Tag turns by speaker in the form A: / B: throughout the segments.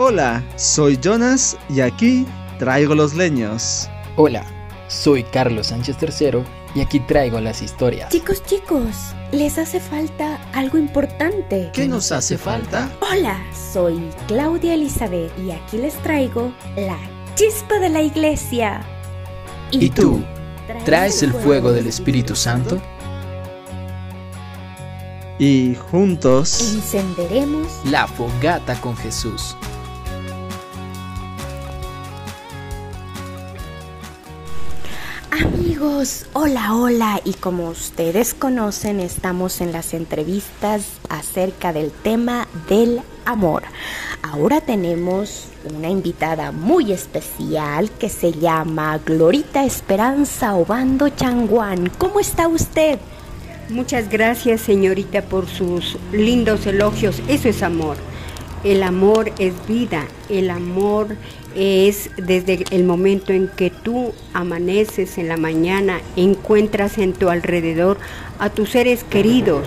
A: Hola, soy Jonas y aquí traigo los leños.
B: Hola, soy Carlos Sánchez III y aquí traigo las historias.
C: Chicos, chicos, les hace falta algo importante.
A: ¿Qué nos hace falta?
C: Hola, soy Claudia Elizabeth y aquí les traigo la chispa de la iglesia.
B: ¿Y tú? ¿Traes el fuego del Espíritu Santo?
A: Y juntos
C: encenderemos
B: la fogata con Jesús.
C: Hola, hola. Y como ustedes conocen, estamos en las entrevistas acerca del tema del amor. Ahora tenemos una invitada muy especial que se llama Glorita Esperanza Obando Changuán. ¿Cómo está usted?
D: Muchas gracias, señorita, por sus lindos elogios. Eso es amor. El amor es vida, el amor es desde el momento en que tú amaneces en la mañana, encuentras en tu alrededor a tus seres queridos,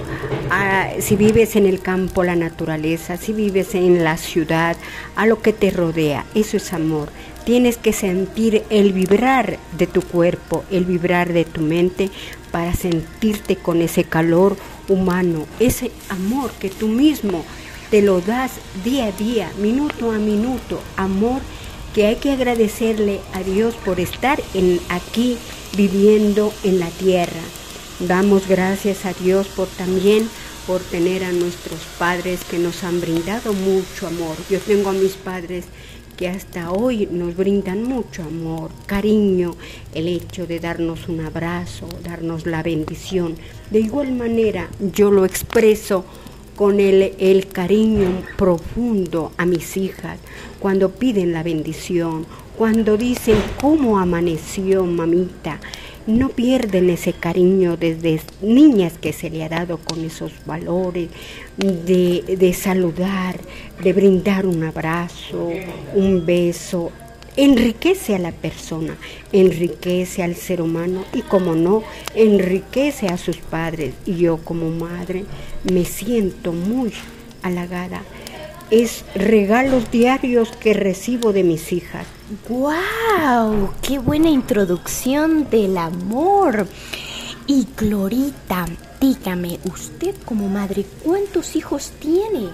D: si vives en el campo, la naturaleza, si vives en la ciudad, a lo que te rodea, eso es amor. Tienes que sentir el vibrar de tu cuerpo, el vibrar de tu mente para sentirte con ese calor humano, ese amor que tú mismo te lo das día a día, minuto a minuto, amor que hay que agradecerle a Dios por estar en, aquí viviendo en la tierra. Damos gracias a Dios por también por tener a nuestros padres que nos han brindado mucho amor. Yo tengo a mis padres que hasta hoy nos brindan mucho amor, cariño, el hecho de darnos un abrazo, darnos la bendición. De igual manera yo lo expreso con el, cariño profundo a mis hijas, cuando piden la bendición, cuando dicen cómo amaneció mamita, no pierden ese cariño desde niñas que se le ha dado con esos valores de, saludar, de brindar un abrazo, un beso, enriquece a la persona, enriquece al ser humano y como no, enriquece a sus padres. Y yo como madre me siento muy halagada. Es regalos diarios que recibo de mis hijas.
C: ¡Wow! ¡Qué buena introducción del amor! Y Clorita, dígame, usted como madre, ¿cuántos hijos tiene?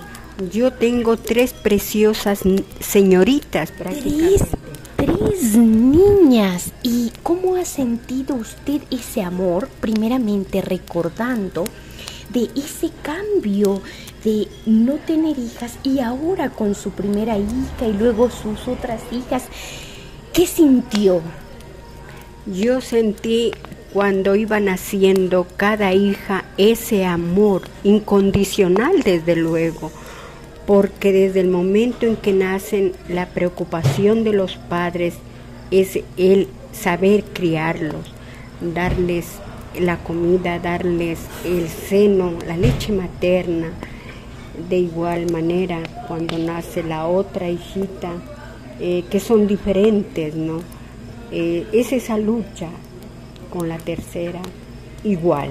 D: Yo tengo tres preciosas señoritas.
C: Tres, niñas. ¿Y cómo ha sentido usted ese amor? Primeramente recordando de ese cambio de no tener hijas y ahora con su primera hija y luego sus otras hijas. ¿Qué sintió?
D: Yo sentí cuando iba naciendo cada hija ese amor incondicional desde luego porque desde el momento en que nacen la preocupación de los padres es el saber criarlos, darles la comida, darles el seno, la leche materna. De igual manera, cuando nace la otra hijita, eh, que son diferentes, ¿no? Eh, es esa lucha con la tercera igual.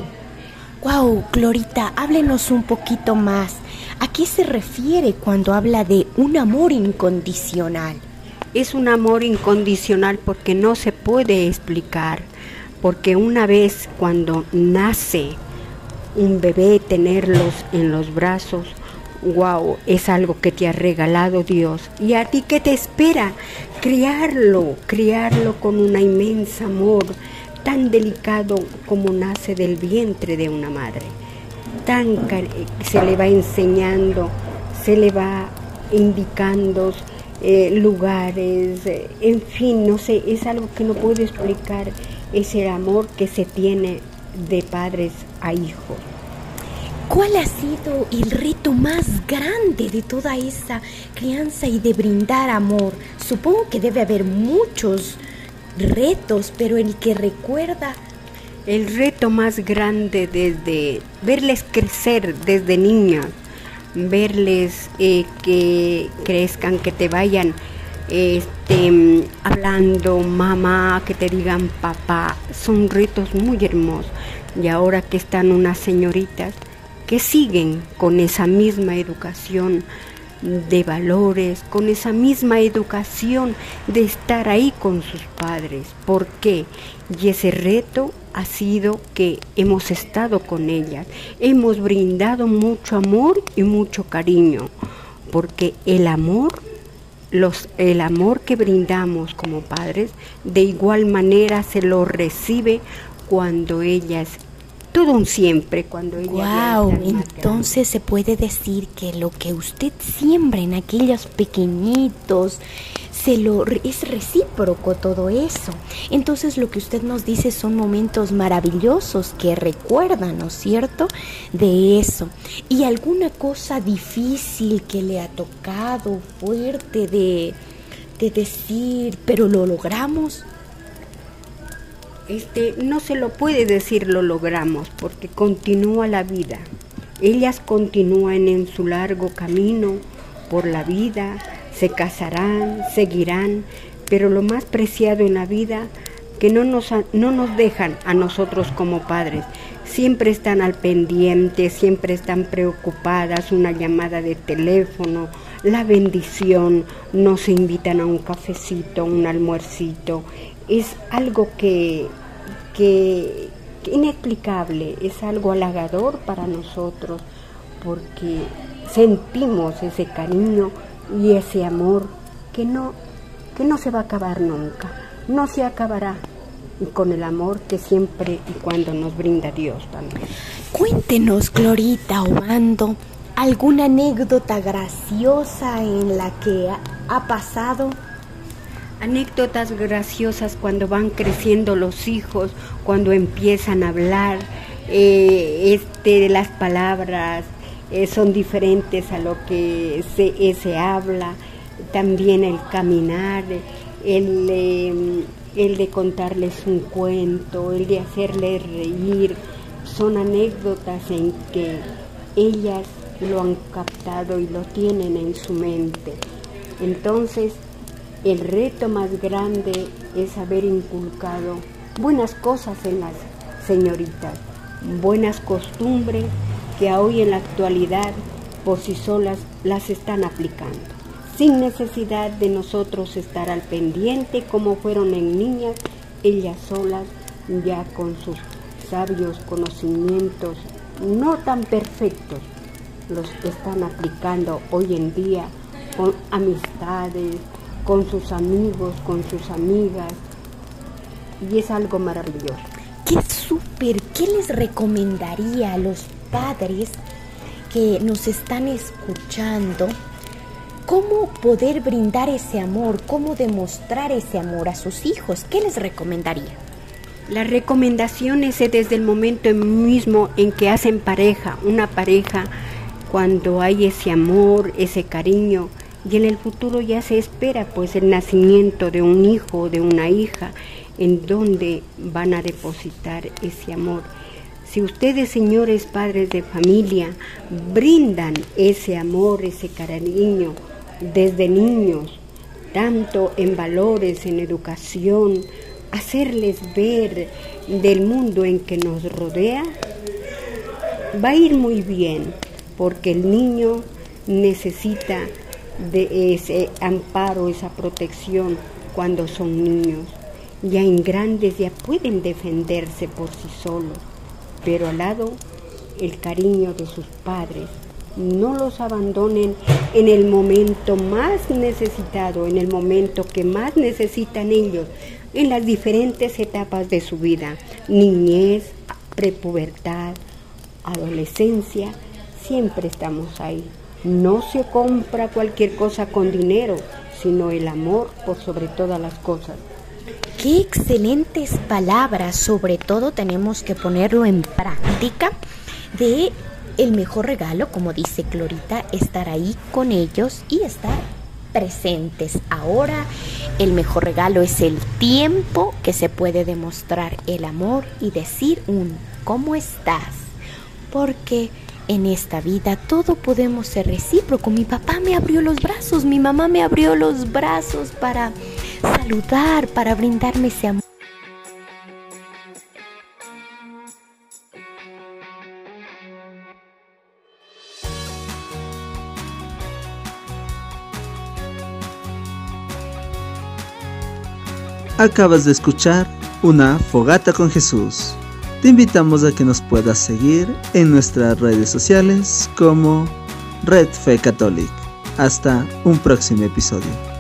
C: Wow, Glorita, háblenos un poquito más. ¿A qué se refiere cuando habla de un amor incondicional?
D: Es un amor incondicional porque no se puede explicar, porque una vez cuando nace un bebé, tenerlos en los brazos, wow, es algo que te ha regalado Dios. ¿Y a ti qué te espera? Criarlo, criarlo con una inmensa amor, tan delicado como nace del vientre de una madre tan se le va enseñando, se le va indicando eh, lugares, eh, en fin, no sé, es algo que no puedo explicar, ese amor que se tiene de padres a hijos.
C: ¿Cuál ha sido el reto más grande de toda esa crianza y de brindar amor? Supongo que debe haber muchos retos, pero el que recuerda
D: el reto más grande desde verles crecer desde niños, verles eh, que crezcan, que te vayan este, hablando mamá, que te digan papá, son retos muy hermosos. Y ahora que están unas señoritas que siguen con esa misma educación, de valores, con esa misma educación de estar ahí con sus padres. ¿Por qué? Y ese reto ha sido que hemos estado con ellas, hemos brindado mucho amor y mucho cariño, porque el amor, los, el amor que brindamos como padres, de igual manera se lo recibe cuando ellas todo un siempre cuando ella
C: Wow, entonces se puede decir que lo que usted siembra en aquellos pequeñitos se lo es recíproco todo eso. Entonces lo que usted nos dice son momentos maravillosos que recuerdan, ¿no es cierto? De eso. Y alguna cosa difícil que le ha tocado fuerte de de decir, pero lo logramos
D: este, no se lo puede decir lo logramos porque continúa la vida. Ellas continúan en su largo camino por la vida, se casarán, seguirán, pero lo más preciado en la vida que no nos, no nos dejan a nosotros como padres. Siempre están al pendiente, siempre están preocupadas, una llamada de teléfono, la bendición, nos invitan a un cafecito, un almuercito, es algo que, que inexplicable, es algo halagador para nosotros, porque sentimos ese cariño y ese amor que no, que no se va a acabar nunca, no se acabará con el amor que siempre y cuando nos brinda Dios también.
C: Cuéntenos, Glorita Obando, alguna anécdota graciosa en la que ha pasado
D: anécdotas graciosas cuando van creciendo los hijos, cuando empiezan a hablar, eh, este, las palabras eh, son diferentes a lo que se, eh, se habla, también el caminar, el, el de contarles un cuento, el de hacerles reír, son anécdotas en que ellas lo han captado y lo tienen en su mente. Entonces, el reto más grande es haber inculcado buenas cosas en las señoritas, buenas costumbres que hoy en la actualidad por sí solas las están aplicando, sin necesidad de nosotros estar al pendiente como fueron en niñas, ellas solas ya con sus sabios conocimientos no tan perfectos, los están aplicando hoy en día con amistades, con sus amigos, con sus amigas, y es algo maravilloso.
C: ¡Qué súper! ¿Qué les recomendaría a los padres que nos están escuchando? ¿Cómo poder brindar ese amor? ¿Cómo demostrar ese amor a sus hijos? ¿Qué les recomendaría?
D: La recomendación es desde el momento mismo en que hacen pareja, una pareja, cuando hay ese amor, ese cariño, y en el futuro ya se espera pues el nacimiento de un hijo o de una hija en donde van a depositar ese amor. Si ustedes, señores padres de familia, brindan ese amor, ese cariño desde niños, tanto en valores, en educación, hacerles ver del mundo en que nos rodea, va a ir muy bien, porque el niño necesita de ese amparo, esa protección cuando son niños. Ya en grandes ya pueden defenderse por sí solos, pero al lado el cariño de sus padres. No los abandonen en el momento más necesitado, en el momento que más necesitan ellos, en las diferentes etapas de su vida, niñez, prepubertad, adolescencia, siempre estamos ahí. No se compra cualquier cosa con dinero, sino el amor por sobre todas las cosas.
C: Qué excelentes palabras, sobre todo tenemos que ponerlo en práctica de el mejor regalo, como dice Clorita, estar ahí con ellos y estar presentes. Ahora el mejor regalo es el tiempo que se puede demostrar el amor y decir un ¿cómo estás? Porque en esta vida todo podemos ser recíproco. Mi papá me abrió los brazos, mi mamá me abrió los brazos para saludar, para brindarme ese amor.
A: Acabas de escuchar una fogata con Jesús. Te invitamos a que nos puedas seguir en nuestras redes sociales como Red Fe Catholic. Hasta un próximo episodio.